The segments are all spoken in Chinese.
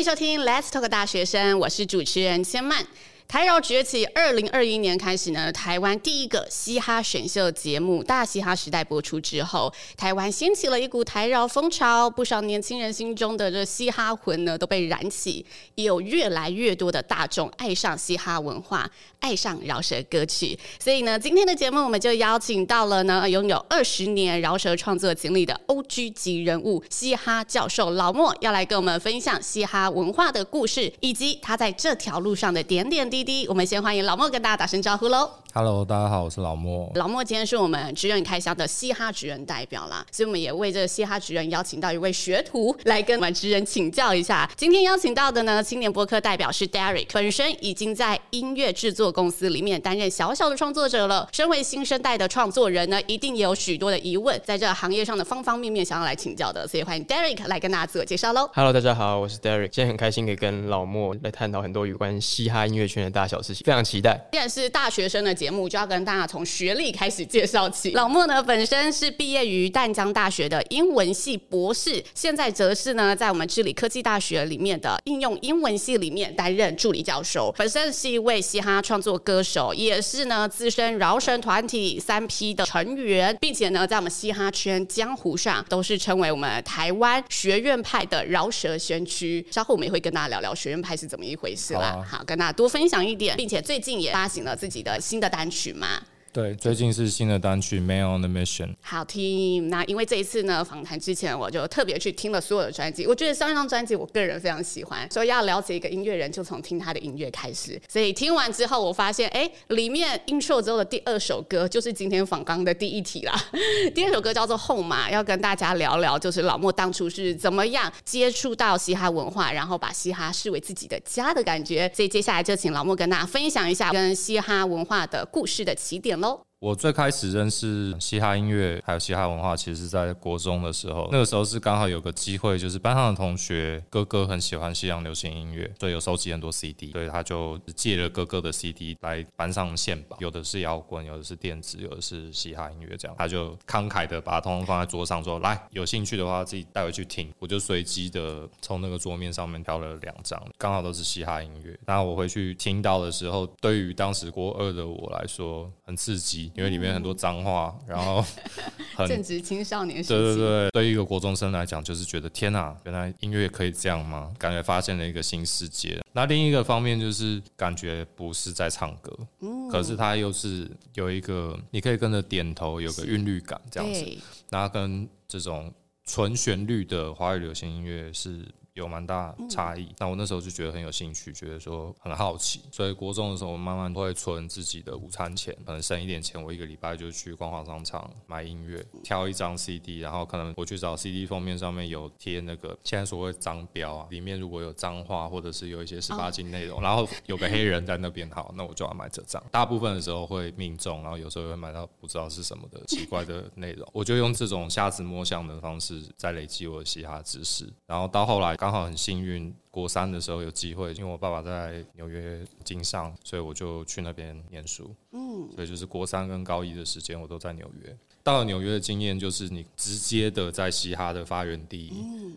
迎收听 Let's Talk 大学生，我是主持人千曼。台饶崛起，二零二一年开始呢，台湾第一个嘻哈选秀节目《大嘻哈时代》播出之后，台湾掀起了一股台饶风潮，不少年轻人心中的这嘻哈魂呢都被燃起，也有越来越多的大众爱上嘻哈文化，爱上饶舌歌曲。所以呢，今天的节目我们就邀请到了呢拥有二十年饶舌创作经历的 OG 级人物嘻哈教授老莫，要来跟我们分享嘻哈文化的故事，以及他在这条路上的点点滴滴。我们先欢迎老莫跟大家打声招呼喽。Hello，大家好，我是老莫。老莫今天是我们职人开箱的嘻哈职人代表啦，所以我们也为这个嘻哈职人邀请到一位学徒来跟我们职人请教一下。今天邀请到的呢，青年播客代表是 Derek，本身已经在音乐制作公司里面担任小小的创作者了。身为新生代的创作人呢，一定也有许多的疑问，在这个行业上的方方面面想要来请教的，所以欢迎 Derek 来跟大家自我介绍喽。Hello，大家好，我是 Derek，今天很开心可以跟老莫来探讨很多有关嘻哈音乐圈的大小事情，非常期待。既然是大学生的节目，就要跟大家。从学历开始介绍起，老莫呢本身是毕业于淡江大学的英文系博士，现在则是呢在我们致理科技大学里面的应用英文系里面担任助理教授。本身是一位嘻哈创作歌手，也是呢资深饶舌团体三 P 的成员，并且呢在我们嘻哈圈江湖上都是称为我们台湾学院派的饶舌先驱。稍后我们也会跟大家聊聊学院派是怎么一回事啦，好，啊、好跟大家多分享一点，并且最近也发行了自己的新的单曲嘛。对，最近是新的单曲《Man on the Mission》，好听。那因为这一次呢，访谈之前我就特别去听了所有的专辑，我觉得上一张专辑我个人非常喜欢。所以要了解一个音乐人，就从听他的音乐开始。所以听完之后，我发现，哎，里面 intro 之后的第二首歌就是今天访纲的第一题啦。第二首歌叫做《后马》，要跟大家聊聊，就是老莫当初是怎么样接触到嘻哈文化，然后把嘻哈视为自己的家的感觉。所以接下来就请老莫跟大家分享一下跟嘻哈文化的故事的起点喽。我最开始认识嘻哈音乐还有嘻哈文化，其实是在国中的时候。那个时候是刚好有个机会，就是班上的同学哥哥很喜欢西洋流行音乐，所以有收集很多 CD，所以他就借了哥哥的 CD 来班上献宝。有的是摇滚，有的是电子，有的是嘻哈音乐，这样他就慷慨的把它通通放在桌上，说：“来，有兴趣的话自己带回去听。”我就随机的从那个桌面上面挑了两张，刚好都是嘻哈音乐。然后我回去听到的时候，对于当时国二的我来说很刺激。因为里面很多脏话，然后 很正值青少年时期。对对对，对于一个国中生来讲，就是觉得天哪，原来音乐可以这样吗？感觉发现了一个新世界。那另一个方面就是感觉不是在唱歌，可是它又是有一个你可以跟着点头，有个韵律感这样子。那跟这种纯旋律的华语流行音乐是。有蛮大差异，那我那时候就觉得很有兴趣，觉得说很好奇，所以国中的时候，我慢慢会存自己的午餐钱，可能省一点钱，我一个礼拜就去光华商场买音乐，挑一张 CD，然后可能我去找 CD 封面上面有贴那个现在所谓脏标啊，里面如果有脏话或者是有一些十八禁内容，然后有个黑人在那边，好，那我就要买这张。大部分的时候会命中，然后有时候会买到不知道是什么的奇 怪的内容，我就用这种瞎子摸象的方式在累积我的嘻哈知识，然后到后来。刚好很幸运，国三的时候有机会，因为我爸爸在纽约经商，所以我就去那边念书。嗯，所以就是国三跟高一的时间，我都在纽约。到了纽约的经验，就是你直接的在嘻哈的发源地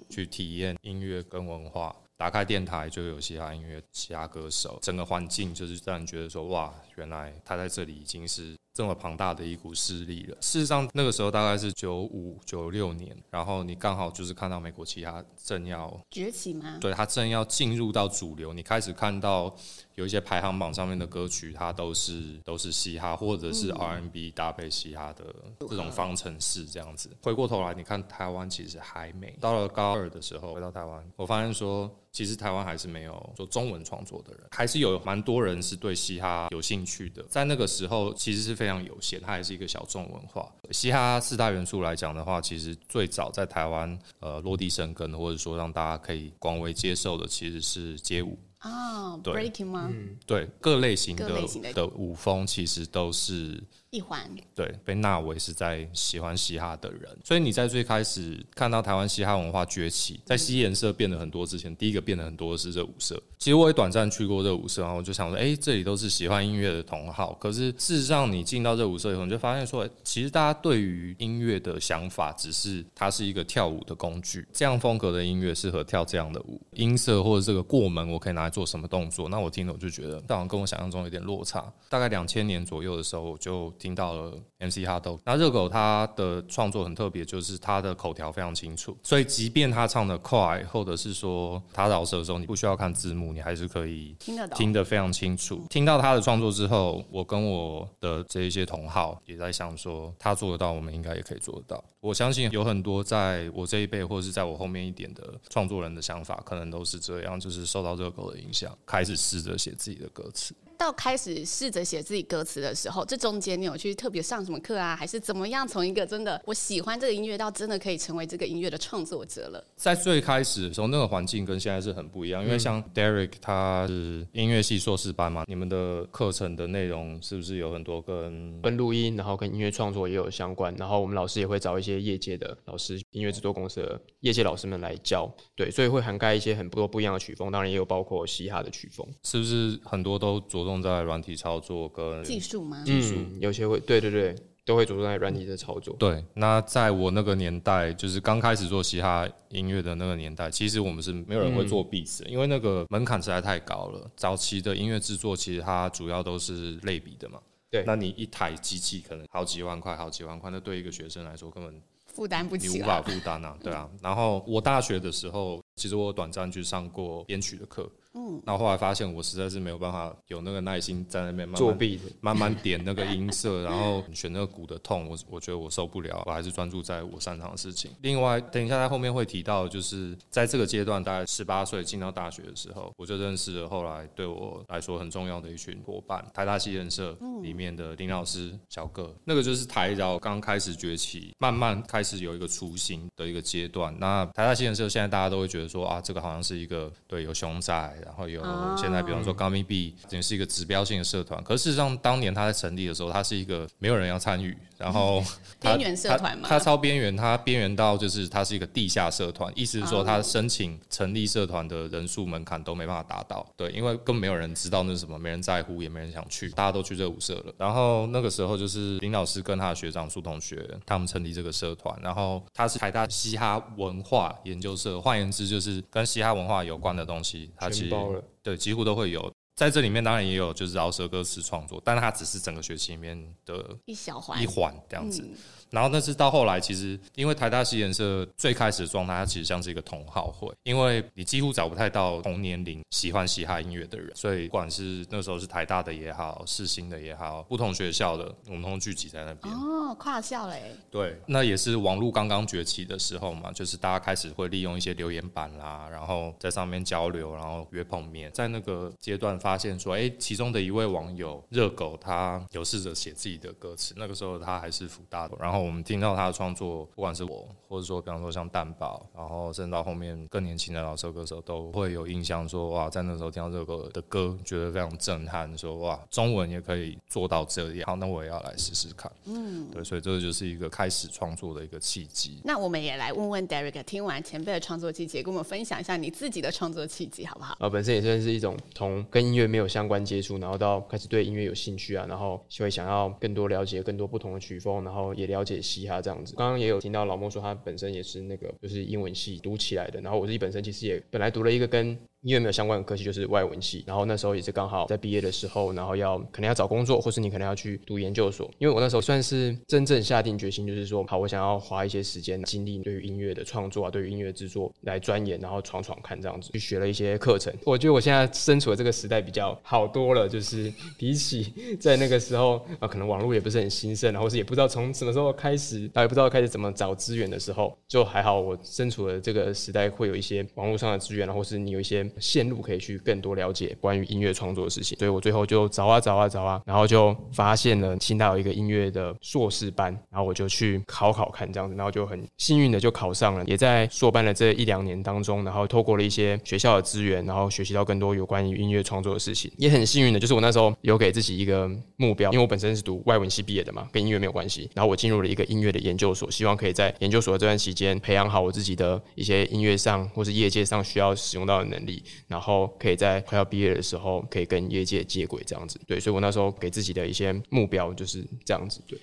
去体验音乐跟文化。打开电台就有嘻哈音乐、嘻哈歌手，整个环境就是让你觉得说，哇，原来他在这里已经是。这么庞大的一股势力了。事实上，那个时候大概是九五九六年，然后你刚好就是看到美国其他正要崛起吗？对，它正要进入到主流，你开始看到有一些排行榜上面的歌曲，它都是都是嘻哈或者是 R&B 搭配嘻哈的这种方程式这样子。回过头来，你看台湾其实还没到了高二的时候回到台湾，我发现说，其实台湾还是没有做中文创作的人，还是有蛮多人是对嘻哈有兴趣的。在那个时候，其实是。非常有限，它还是一个小众文化。嘻哈四大元素来讲的话，其实最早在台湾呃落地生根，或者说让大家可以广为接受的，其实是街舞。哦对，breaking 吗？嗯，对，各类型的的的舞风其实都是。一环对，被纳为是在喜欢嘻哈的人，所以你在最开始看到台湾嘻哈文化崛起，在西颜色变得很多之前，第一个变得很多的是热舞社。其实我也短暂去过热舞社，然后我就想说，哎，这里都是喜欢音乐的同好。可是事实上，你进到热舞社以后，你就发现说，其实大家对于音乐的想法，只是它是一个跳舞的工具，这样风格的音乐适合跳这样的舞，音色或者这个过门，我可以拿来做什么动作？那我听了我就觉得，好像跟我想象中有点落差。大概两千年左右的时候，我就。听到了 MC 哈豆，那热狗他的创作很特别，就是他的口条非常清楚，所以即便他唱的快，或者是说他饶舌的时候，你不需要看字幕，你还是可以听得听得非常清楚。听到他的创作之后，我跟我的这一些同好也在想说，他做得到，我们应该也可以做得到。我相信有很多在我这一辈，或者是在我后面一点的创作人的想法，可能都是这样，就是受到热狗的影影响，开始试着写自己的歌词。到开始试着写自己歌词的时候，这中间你有去特别上什么课啊？还是怎么样？从一个真的我喜欢这个音乐，到真的可以成为这个音乐的创作者了？在最开始的时候，那个环境跟现在是很不一样。因为像 Derek 他是音乐系硕士班嘛，你们的课程的内容是不是有很多跟跟录音，然后跟音乐创作也有相关？然后我们老师也会找一些业界的老师，音乐制作公司的业界老师们来教。对，所以会涵盖一些很多不一样的曲风，当然也有包括嘻哈的曲风。是不是很多都着重在软体操作跟技术吗？技术、嗯、有些会，对对对，都会着重在软体的操作。对，那在我那个年代，就是刚开始做嘻哈音乐的那个年代，其实我们是没有人会做 beats，、嗯、因为那个门槛实在太高了。早期的音乐制作其实它主要都是类比的嘛。对，那你一台机器可能好几万块，好几万块，那对一个学生来说根本负担不起，你无法负担啊。对啊，然后我大学的时候，其实我有短暂去上过编曲的课。嗯，那后后来发现我实在是没有办法有那个耐心在那边慢慢作弊，慢慢点那个音色，然后选那个鼓的痛，我我觉得我受不了，我还是专注在我擅长的事情。另外，等一下在后面会提到，就是在这个阶段，大概十八岁进到大学的时候，我就认识了后来对我来说很重要的一群伙伴，台大戏人社里面的林老师、小哥，那个就是台饶刚开始崛起，慢慢开始有一个雏形的一个阶段。那台大戏人社现在大家都会觉得说啊，这个好像是一个对有熊仔。然后有现在，比方说 Gummy B，等于是一个指标性的社团。可是事实上，当年他在成立的时候，他是一个没有人要参与。然后边缘社团嘛，他超边缘，他边缘到就是他是一个地下社团，意思是说他申请成立社团的人数门槛都没办法达到，对，因为根本没有人知道那是什么，没人在乎，也没人想去，大家都去热舞社了。然后那个时候就是林老师跟他的学长苏同学他们成立这个社团，然后他是台大嘻哈文化研究社，换言之就是跟嘻哈文化有关的东西，他其实对几乎都会有。在这里面当然也有就是饶舌歌词创作，但是它只是整个学期里面的一小环一环这样子。嗯然后那是到后来，其实因为台大戏研社最开始的状态，它其实像是一个同好会，因为你几乎找不太到同年龄喜欢嘻哈音乐的人，所以不管是那时候是台大的也好，世新的也好，不同学校的，我们都聚集在那边。哦，跨校嘞。对，那也是网络刚刚崛起的时候嘛，就是大家开始会利用一些留言板啦，然后在上面交流，然后约碰面。在那个阶段发现说，哎，其中的一位网友热狗，他有试着写自己的歌词，那个时候他还是辅大的，然后。我们听到他的创作，不管是我，或者说，比方说像蛋堡，然后甚至到后面更年轻的老手歌手，都会有印象说，哇，在那时候听到这个的歌，觉得非常震撼，说哇，中文也可以做到这样，好，那我也要来试试看。嗯，对，所以这个就是一个开始创作的一个契机。那我们也来问问 Derek，听完前辈的创作契机，跟我们分享一下你自己的创作契机，好不好？啊，本身也算是一种从跟音乐没有相关接触，然后到开始对音乐有兴趣啊，然后就会想要更多了解更多不同的曲风，然后也了解解嘻哈。这样子，刚刚也有听到老莫说，他本身也是那个就是英文系读起来的，然后我自己本身其实也本来读了一个跟。因为没有相关的科系，就是外文系。然后那时候也是刚好在毕业的时候，然后要可能要找工作，或是你可能要去读研究所。因为我那时候算是真正下定决心，就是说，好，我想要花一些时间精力，对于音乐的创作啊，对于音乐制作来钻研，然后闯闯看这样子，去学了一些课程。我觉得我现在身处的这个时代比较好多了，就是比起在那个时候啊，可能网络也不是很兴盛，然后是也不知道从什么时候开始，大家也不知道开始怎么找资源的时候，就还好我身处的这个时代会有一些网络上的资源，然后是你有一些。线路可以去更多了解关于音乐创作的事情。所以我最后就找啊找啊找啊，然后就发现了清大有一个音乐的硕士班，然后我就去考考看这样子，然后就很幸运的就考上了。也在硕班的这一两年当中，然后透过了一些学校的资源，然后学习到更多有关于音乐创作的事情。也很幸运的就是我那时候有给自己一个目标，因为我本身是读外文系毕业的嘛，跟音乐没有关系。然后我进入了一个音乐的研究所，希望可以在研究所的这段期间培养好我自己的一些音乐上或是业界上需要使用到的能力，然后可以在快要毕业的时候可以跟业界接轨这样子。对，所以我那时候给自己的一些目标就是这样子。对，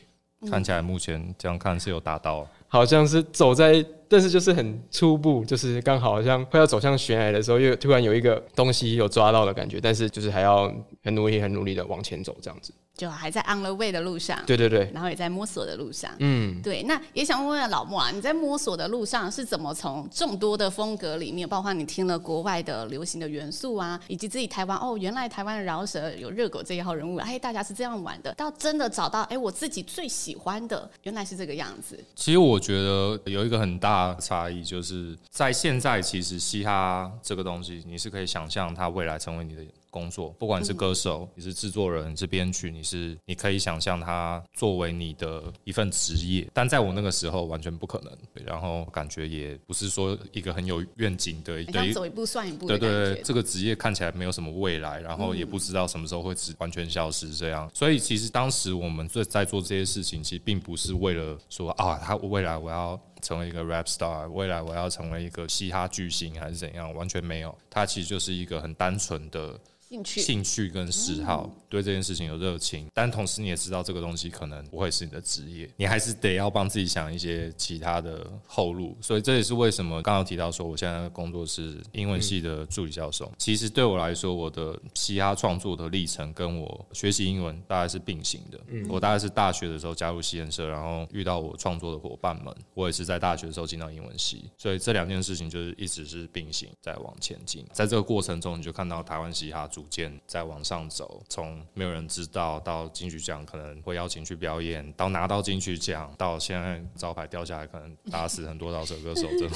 看起来目前这样看是有达到，好像是走在，但是就是很初步，就是刚好好像快要走向悬崖的时候，又突然有一个东西有抓到的感觉，但是就是还要很努力、很努力的往前走这样子。就还在 on the way 的路上，对对对，然后也在摸索的路上，嗯，对。那也想问问老莫啊，你在摸索的路上是怎么从众多的风格里面，包括你听了国外的流行的元素啊，以及自己台湾哦，原来台湾的饶舌有热狗这一号人物，哎，大家是这样玩的，到真的找到哎，我自己最喜欢的，原来是这个样子。其实我觉得有一个很大的差异，就是在现在，其实嘻哈这个东西，你是可以想象它未来成为你的。工作，不管你是歌手，你是制作人，你是编曲，你是你可以想象它作为你的一份职业，但在我那个时候完全不可能。然后感觉也不是说一个很有愿景的，对，走一步算一步。对对对，这个职业看起来没有什么未来，然后也不知道什么时候会完全消失这样。所以其实当时我们在在做这些事情，其实并不是为了说啊，他未来我要。成为一个 rap star，未来我要成为一个嘻哈巨星还是怎样？完全没有，它其实就是一个很单纯的兴趣、兴趣跟嗜好，对这件事情有热情。但同时你也知道，这个东西可能不会是你的职业，你还是得要帮自己想一些其他的后路。所以这也是为什么刚刚提到说，我现在的工作是英文系的助理教授。其实对我来说，我的嘻哈创作的历程跟我学习英文大概是并行的。我大概是大学的时候加入嘻哈社，然后遇到我创作的伙伴们，我也是。在大学的时候进到英文系，所以这两件事情就是一直是并行在往前进。在这个过程中，你就看到台湾嘻哈逐渐在往上走，从没有人知道到金曲奖可能会邀请去表演，到拿到金曲奖，到现在招牌掉下来，可能打死很多饶舌歌手。这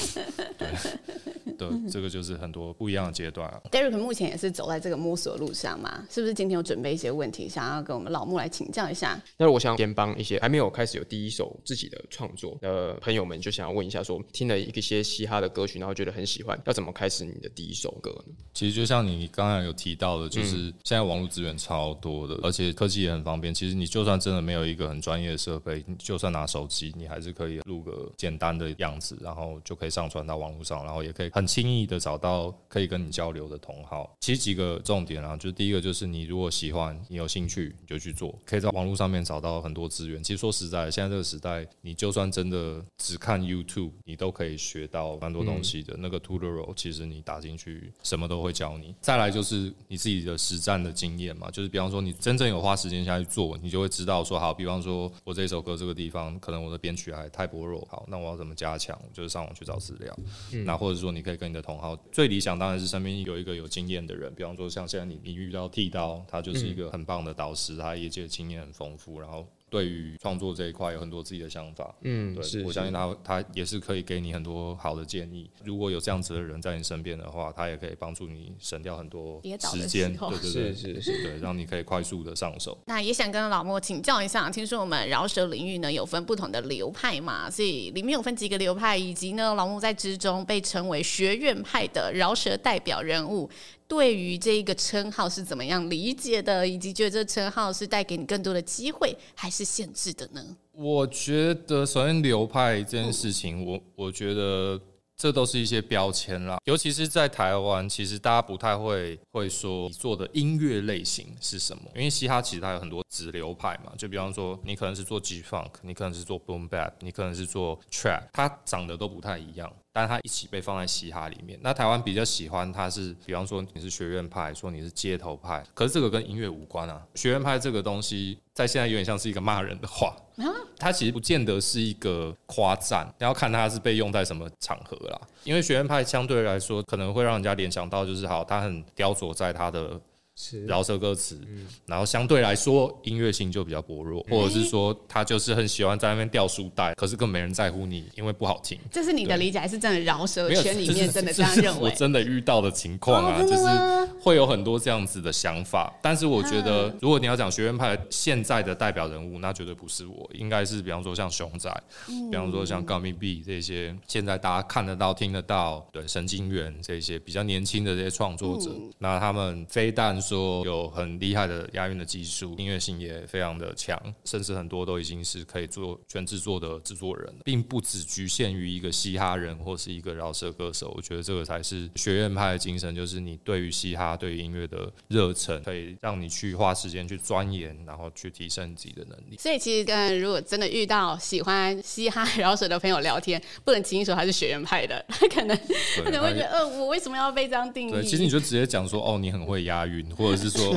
对。对，这个就是很多不一样的阶段啊。Derrick 目前也是走在这个摸索的路上嘛？是不是今天有准备一些问题，想要跟我们老木来请教一下？那我想先帮一些还没有开始有第一首自己的创作的朋友们，就想要问一下说，说听了一些嘻哈的歌曲，然后觉得很喜欢，要怎么开始你的第一首歌呢？其实就像你刚刚有提到的，就是现在网络资源超多的，而且科技也很方便。其实你就算真的没有一个很专业的设备，你就算拿手机，你还是可以录个简单的样子，然后就可以上传到网络上，然后也可以很。轻易的找到可以跟你交流的同好，其实几个重点啊，就是第一个就是你如果喜欢，你有兴趣，你就去做，可以在网络上面找到很多资源。其实说实在，现在这个时代，你就算真的只看 YouTube，你都可以学到蛮多东西的。那个 tutorial 其实你打进去，什么都会教你。再来就是你自己的实战的经验嘛，就是比方说你真正有花时间下去做，你就会知道说，好，比方说我这首歌这个地方，可能我的编曲还太薄弱，好，那我要怎么加强？就是上网去找资料。嗯、那或者说你可以。跟你的同好，最理想当然是身边有一个有经验的人，比方说像现在你你遇到剃刀，他就是一个很棒的导师，他业界经验很丰富，然后。对于创作这一块有很多自己的想法，嗯，对，是是，我相信他他也是可以给你很多好的建议。如果有这样子的人在你身边的话，他也可以帮助你省掉很多时间，对对对，是是是，对，让你可以快速的上手。那也想跟老莫请教一下，听说我们饶舌领域呢有分不同的流派嘛，所以里面有分几个流派，以及呢老莫在之中被称为学院派的饶舌代表人物。对于这一个称号是怎么样理解的，以及觉得这称号是带给你更多的机会，还是限制的呢？我觉得，首先流派这件事情，我我觉得这都是一些标签啦。尤其是在台湾，其实大家不太会会说你做的音乐类型是什么，因为嘻哈其实它有很多子流派嘛。就比方说，你可能是做 G Funk，你可能是做 Boom Bap，你可能是做 Trap，它长得都不太一样。但它一起被放在嘻哈里面。那台湾比较喜欢它是，比方说你是学院派，说你是街头派，可是这个跟音乐无关啊。学院派这个东西在现在有点像是一个骂人的话，它其实不见得是一个夸赞，你要看它是被用在什么场合啦。因为学院派相对来说可能会让人家联想到就是好，他很雕琢在他的饶舌歌词，然后相对来说音乐性就比较薄弱，或者是说他就是很喜欢在那边掉书袋，可是更没人在乎你，因为不好听。这是你的理解，还是真的饶舌圈里面真的这样认为？我真的遇到的情况啊，就是会有很多这样子的想法。但是我觉得，如果你要讲学院派现在的代表人物，那绝对不是我，应该是比方说像熊仔，比方说像 Gummy B 这些，现在大家看得到、听得到，对神经元这些比较年轻的这些创作者，那他们非但说有很厉害的押韵的技术，音乐性也非常的强，甚至很多都已经是可以做全制作的制作人，并不只局限于一个嘻哈人或是一个饶舌歌手。我觉得这个才是学院派的精神，就是你对于嘻哈、对于音乐的热忱，可以让你去花时间去钻研，然后去提升自己的能力。所以其实跟如果真的遇到喜欢嘻哈饶舌的朋友聊天，不能轻易说他是学院派的，他 可能他可能会觉得，呃，我为什么要被这样定义？对，其实你就直接讲说，哦，你很会押韵，或者是。说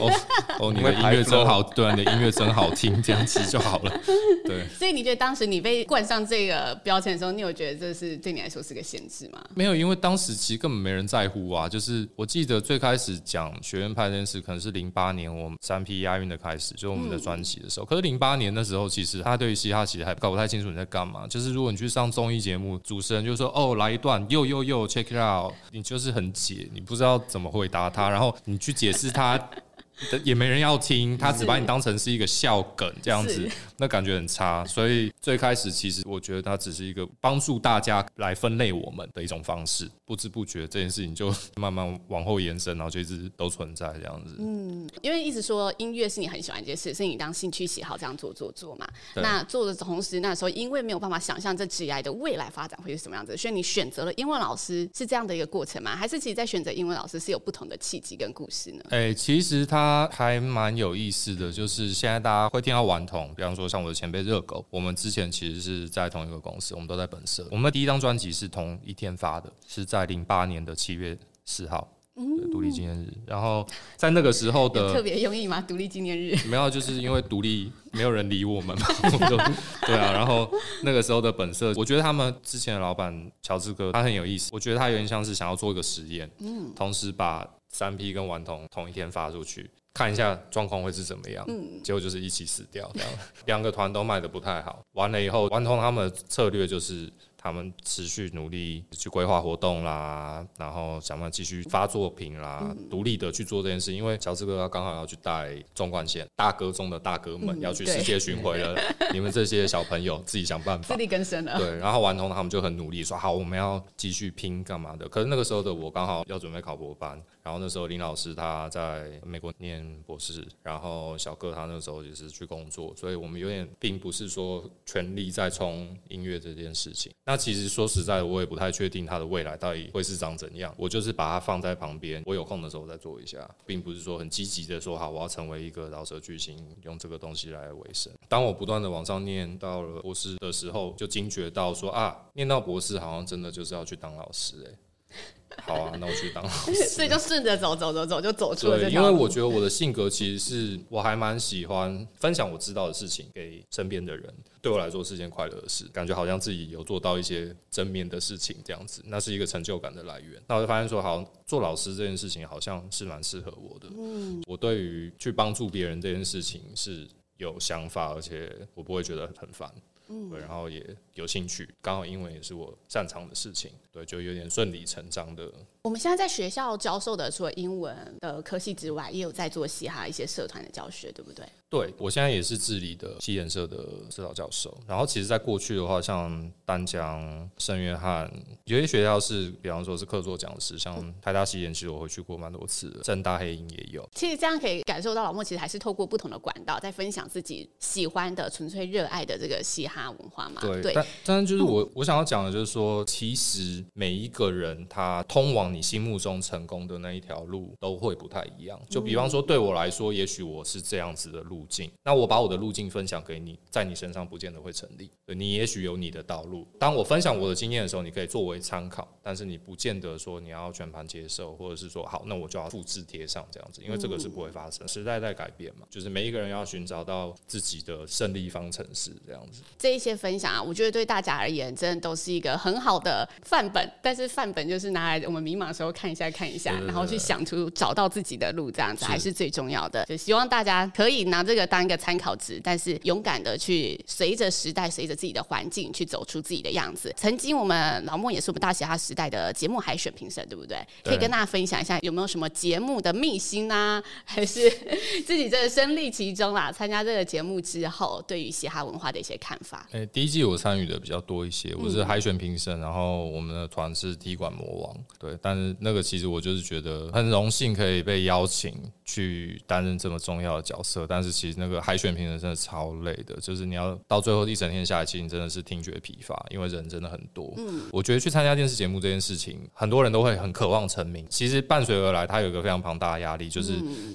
哦哦，你的音乐真好，对，你的音乐真好听，这样子就好了。对，所以你觉得当时你被冠上这个标签的时候，你有觉得这是对你来说是个限制吗？没有，因为当时其实根本没人在乎啊。就是我记得最开始讲学院派这件事，可能是零八年我们三 P 押韵的开始，就是我们的专辑的时候。嗯、可是零八年的时候，其实他对于嘻哈其实还搞不太清楚你在干嘛。就是如果你去上综艺节目，主持人就说哦，来一段又又又 check it out，你就是很解，你不知道怎么回答他，然后你去解释他。也没人要听，他只把你当成是一个笑梗这样子，那感觉很差。所以最开始其实我觉得它只是一个帮助大家来分类我们的一种方式，不知不觉这件事情就慢慢往后延伸，然后就一直都存在这样子。嗯，因为一直说音乐是你很喜欢一件事，是你当兴趣喜好这样做做做嘛。那做的同时，那时候因为没有办法想象这职业的未来发展会是什么样子，所以你选择了英文老师是这样的一个过程吗？还是其实在选择英文老师是有不同的契机跟故事呢？哎、欸，其实他。他还蛮有意思的，就是现在大家会听到顽童，比方说像我的前辈热狗，我们之前其实是在同一个公司，我们都在本社。我们的第一张专辑是同一天发的，是在零八年的七月四号，独立纪念日。然后在那个时候的特别用意吗？独立纪念日没有，就是因为独立没有人理我们嘛，我们就对啊。然后那个时候的本色，我觉得他们之前的老板乔治哥他很有意思，我觉得他有点像是想要做一个实验，嗯，同时把三 P 跟顽童同一天发出去。看一下状况会是怎么样，嗯，结果就是一起死掉，这样两个团都卖的不太好。完了以后，顽童他们的策略就是。他们持续努力去规划活动啦，然后想办法继续发作品啦，独立的去做这件事。因为乔治哥他刚好要去带纵贯线，大哥中的大哥们要去世界巡回了。你们这些小朋友自己想办法，自力更生了。对，然后顽童他们就很努力说好，我们要继续拼干嘛的。可是那个时候的我刚好要准备考博班，然后那时候林老师他在美国念博士，然后小哥他那时候也是去工作，所以我们有点并不是说全力在冲音乐这件事情。那其实说实在的，我也不太确定它的未来到底会是长怎样。我就是把它放在旁边，我有空的时候再做一下，并不是说很积极的说好我要成为一个饶舌巨星，用这个东西来维生。当我不断的往上念到了博士的时候，就惊觉到说啊，念到博士好像真的就是要去当老师诶、好啊，那我去当老师。所以就顺着走走走走，就走出了因为我觉得我的性格其实是我还蛮喜欢分享我知道的事情给身边的人，对我来说是件快乐的事，感觉好像自己有做到一些正面的事情这样子，那是一个成就感的来源。那我就发现说，好，做老师这件事情好像是蛮适合我的。嗯，我对于去帮助别人这件事情是有想法，而且我不会觉得很烦。对，然后也有兴趣，刚好英文也是我擅长的事情，对，就有点顺理成章的。我们现在在学校教授的，除了英文的科系之外，也有在做嘻哈一些社团的教学，对不对？对，我现在也是致理的西研社的指导教授。然后，其实，在过去的话，像丹江、圣约翰，有些学校是，比方说是客座讲师，像台大西研，其实我回去过蛮多次的。政大黑鹰也有。其实这样可以感受到老莫其实还是透过不同的管道，在分享自己喜欢的、纯粹热爱的这个嘻哈文化嘛。对，对但但是就是我、嗯、我想要讲的就是说，其实每一个人他通往你心目中成功的那一条路都会不太一样。就比方说，对我来说，也许我是这样子的路。径，那我把我的路径分享给你，在你身上不见得会成立。你也许有你的道路。当我分享我的经验的时候，你可以作为参考，但是你不见得说你要全盘接受，或者是说好，那我就要复制贴上这样子，因为这个是不会发生。时代在改变嘛，就是每一个人要寻找到自己的胜利方程式这样子。这一些分享啊，我觉得对大家而言，真的都是一个很好的范本。但是范本就是拿来我们迷茫的时候看一下看一下，然后去想出找到自己的路，这样子还是最重要的。就希望大家可以拿这个当一个参考值，但是勇敢的去随着时代，随着自己的环境去走出自己的样子。曾经我们老莫也是我们大嘻哈时代的节目海选评审，对不对？可以跟大家分享一下有没有什么节目的秘辛啊？还是 自己真的身历其中啦？参加这个节目之后，对于嘻哈文化的一些看法？哎、欸，第一季我参与的比较多一些，我是海选评审，然后我们的团是踢馆魔王，对。但是那个其实我就是觉得很荣幸可以被邀请去担任这么重要的角色，但是其实那个海选评审真的超累的，就是你要到最后一整天下来，其实你真的是听觉疲乏，因为人真的很多。嗯，我觉得去参加电视节目这件事情，很多人都会很渴望成名，其实伴随而来，它有一个非常庞大的压力，就是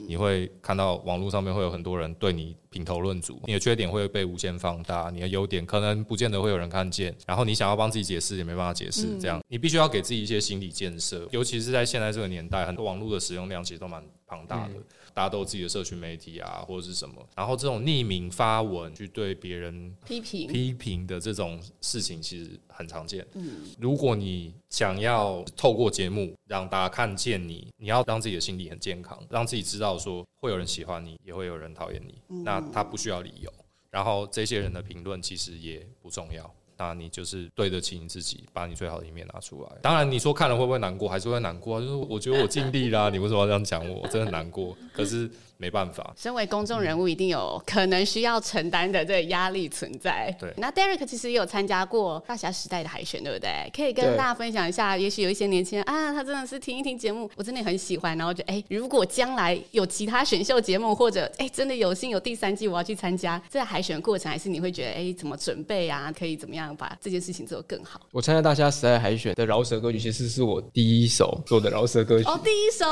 你会看到网络上面会有很多人对你品头论足，你的缺点会被无限放大，你的优点可能不见得会有人看见，然后你想要帮自己解释也没办法解释，这样你必须要给自己一些心理建设，尤其是在现在这个年代，很多网络的使用量其实都蛮庞大的。大家都有自己的社群媒体啊，或者是什么，然后这种匿名发文去对别人批评批评的这种事情，其实很常见。嗯，如果你想要透过节目让大家看见你，你要让自己的心理很健康，让自己知道说会有人喜欢你，也会有人讨厌你。那他不需要理由，然后这些人的评论其实也不重要。那你就是对得起你自己，把你最好的一面拿出来。当然，你说看了会不会难过，还是会难过啊。就是我觉得我尽力啦，你为什么要这样讲我？我真的难过。可是。没办法，身为公众人物，一定有可能需要承担的这个压力存在。对，那 Derek 其实也有参加过大侠时代的海选，对不对？可以跟大家分享一下。也许有一些年轻人啊，他真的是听一听节目，我真的很喜欢。然后就哎，如果将来有其他选秀节目，或者哎真的有幸有第三季，我要去参加。这个海选过程，还是你会觉得哎，怎么准备啊？可以怎么样把这件事情做得更好？我参加大侠时代海选的饶舌歌曲，其实是我第一首做的饶舌歌曲。哦，第一首。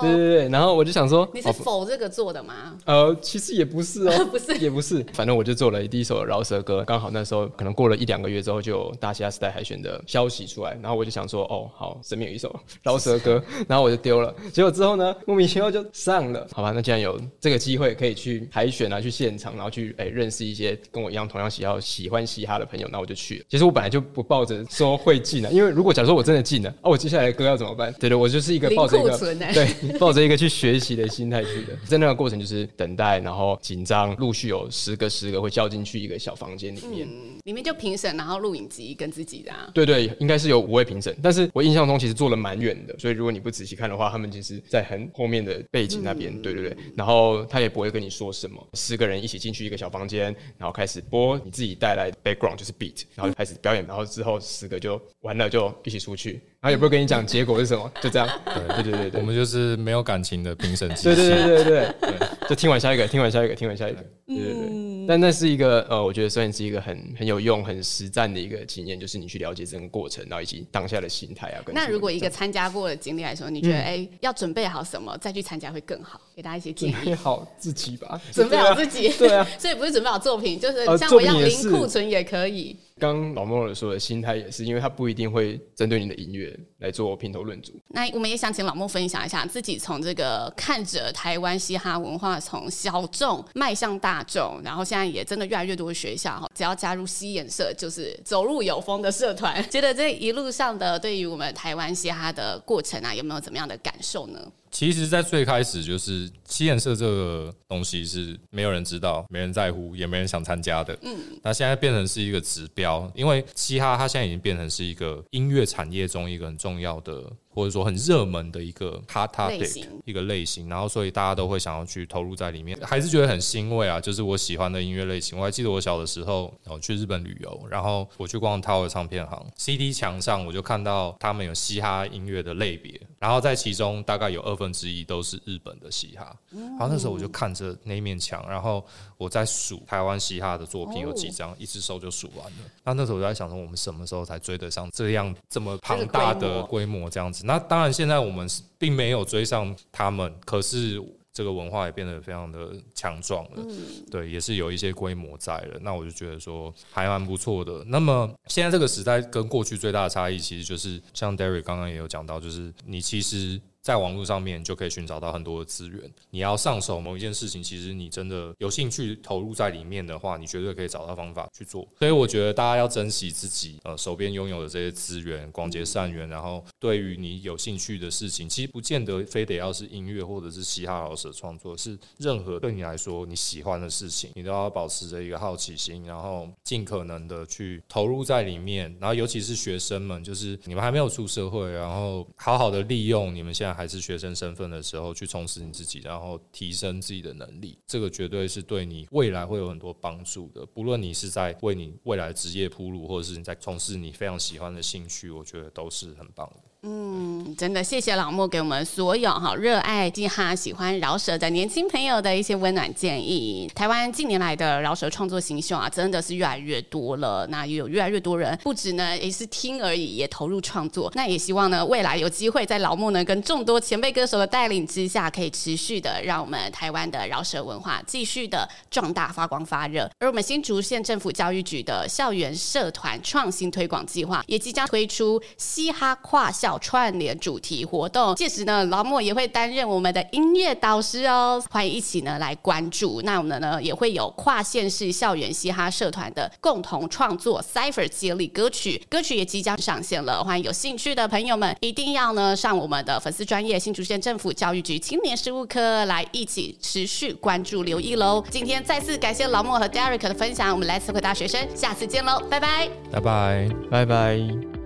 对对对。然后我就想说，你是否这个做的吗？呃，其实也不是哦，不是，也不是，反正我就做了第一首饶舌歌，刚好那时候可能过了一两个月之后，就有大嘻哈时代海选的消息出来，然后我就想说，哦，好，身边有一首饶舌歌，然后我就丢了，结果之后呢，莫名其妙就上了，好吧，那既然有这个机会可以去海选啊，去现场，然后去哎认识一些跟我一样同样喜好喜欢嘻哈的朋友，那我就去了。其实我本来就不抱着说会进啊，因为如果假如说我真的进了，哦、啊，我接下来的歌要怎么办？对对，我就是一个抱着一个对抱着一个去学习的心态去的，在那个过程就是等待，然后。紧张，陆续有十个十个会叫进去一个小房间里面，嗯，里面就评审，然后录影机跟自己的、啊。对对，应该是有五位评审，但是我印象中其实坐了蛮远的，所以如果你不仔细看的话，他们其实在很后面的背景那边。嗯、对对对，然后他也不会跟你说什么，十个人一起进去一个小房间，然后开始播你自己带来的 background 就是 beat，然后开始表演，然后之后十个就完了就一起出去。然后也不会跟你讲结果是什么，就这样。对对对对，我们就是没有感情的评审机对对对对对对，就听完下一个，听完下一个，听完下一个。对对对。但那是一个呃，我觉得虽然是一个很很有用、很实战的一个经验，就是你去了解整个过程，然后以及当下的心态啊。那如果一个参加过的经历来说，你觉得哎，要准备好什么再去参加会更好？给大家一些建议。准备好自己吧。准备好自己。对啊。所以不是准备好作品，就是像我一样零库存也可以。刚老莫说的心态也是，因为他不一定会针对你的音乐来做评头论足。那我们也想请老莫分享一下自己从这个看着台湾嘻哈文化从小众迈向大众，然后现在也真的越来越多的学校哈，只要加入嘻研社就是走路有风的社团。觉得这一路上的对于我们台湾嘻哈的过程啊，有没有怎么样的感受呢？其实，在最开始就是七颜色这个东西是没有人知道、没人在乎、也没人想参加的。嗯，那现在变成是一个指标，因为嘻哈它现在已经变成是一个音乐产业中一个很重要的。或者说很热门的一个 hot topic 一个类型，然后所以大家都会想要去投入在里面，还是觉得很欣慰啊。就是我喜欢的音乐类型，我还记得我小的时候，我去日本旅游，然后我去逛 Tower 唱片行，CD 墙上我就看到他们有嘻哈音乐的类别，然后在其中大概有二分之一都是日本的嘻哈，然后那时候我就看着那面墙，然后我在数台湾嘻哈的作品有几张，一只手就数完了。那那时候我就在想说，我们什么时候才追得上这样这么庞大的规模这样子？那当然，现在我们并没有追上他们，可是这个文化也变得非常的强壮了。嗯，对，也是有一些规模在了。那我就觉得说还蛮不错的。那么现在这个时代跟过去最大的差异，其实就是像 Derry 刚刚也有讲到，就是你其实。在网络上面就可以寻找到很多的资源。你要上手某一件事情，其实你真的有兴趣投入在里面的话，你绝对可以找到方法去做。所以我觉得大家要珍惜自己呃手边拥有的这些资源，广结善缘。然后对于你有兴趣的事情，其实不见得非得要是音乐或者是嘻哈老师的创作，是任何对你来说你喜欢的事情，你都要保持着一个好奇心，然后尽可能的去投入在里面。然后尤其是学生们，就是你们还没有出社会，然后好好的利用你们现在还是学生身份的时候，去充实你自己，然后提升自己的能力。这个绝对是对你未来会有很多帮助的。不论你是在为你未来职业铺路，或者是你在从事你非常喜欢的兴趣，我觉得都是很棒的。嗯，真的谢谢老莫给我们所有哈热爱嘻哈、喜欢饶舌的年轻朋友的一些温暖建议。台湾近年来的饶舌创作新秀啊，真的是越来越多了。那也有越来越多人不止呢也是听而已，也投入创作。那也希望呢未来有机会在老莫呢跟众多前辈歌手的带领之下，可以持续的让我们台湾的饶舌文化继续的壮大、发光发热。而我们新竹县政府教育局的校园社团创新推广计划，也即将推出嘻哈跨校。串联主题活动，届时呢，老莫也会担任我们的音乐导师哦，欢迎一起呢来关注。那我们呢也会有跨县市校园嘻哈社团的共同创作 Cypher 接力歌曲，歌曲也即将上线了。欢迎有兴趣的朋友们一定要呢上我们的粉丝专业新竹县政府教育局青年事务科来一起持续关注留意喽。今天再次感谢老莫和 Derek 的分享，我们 Let's Talk 大学生，下次见喽，拜拜，拜拜，拜拜。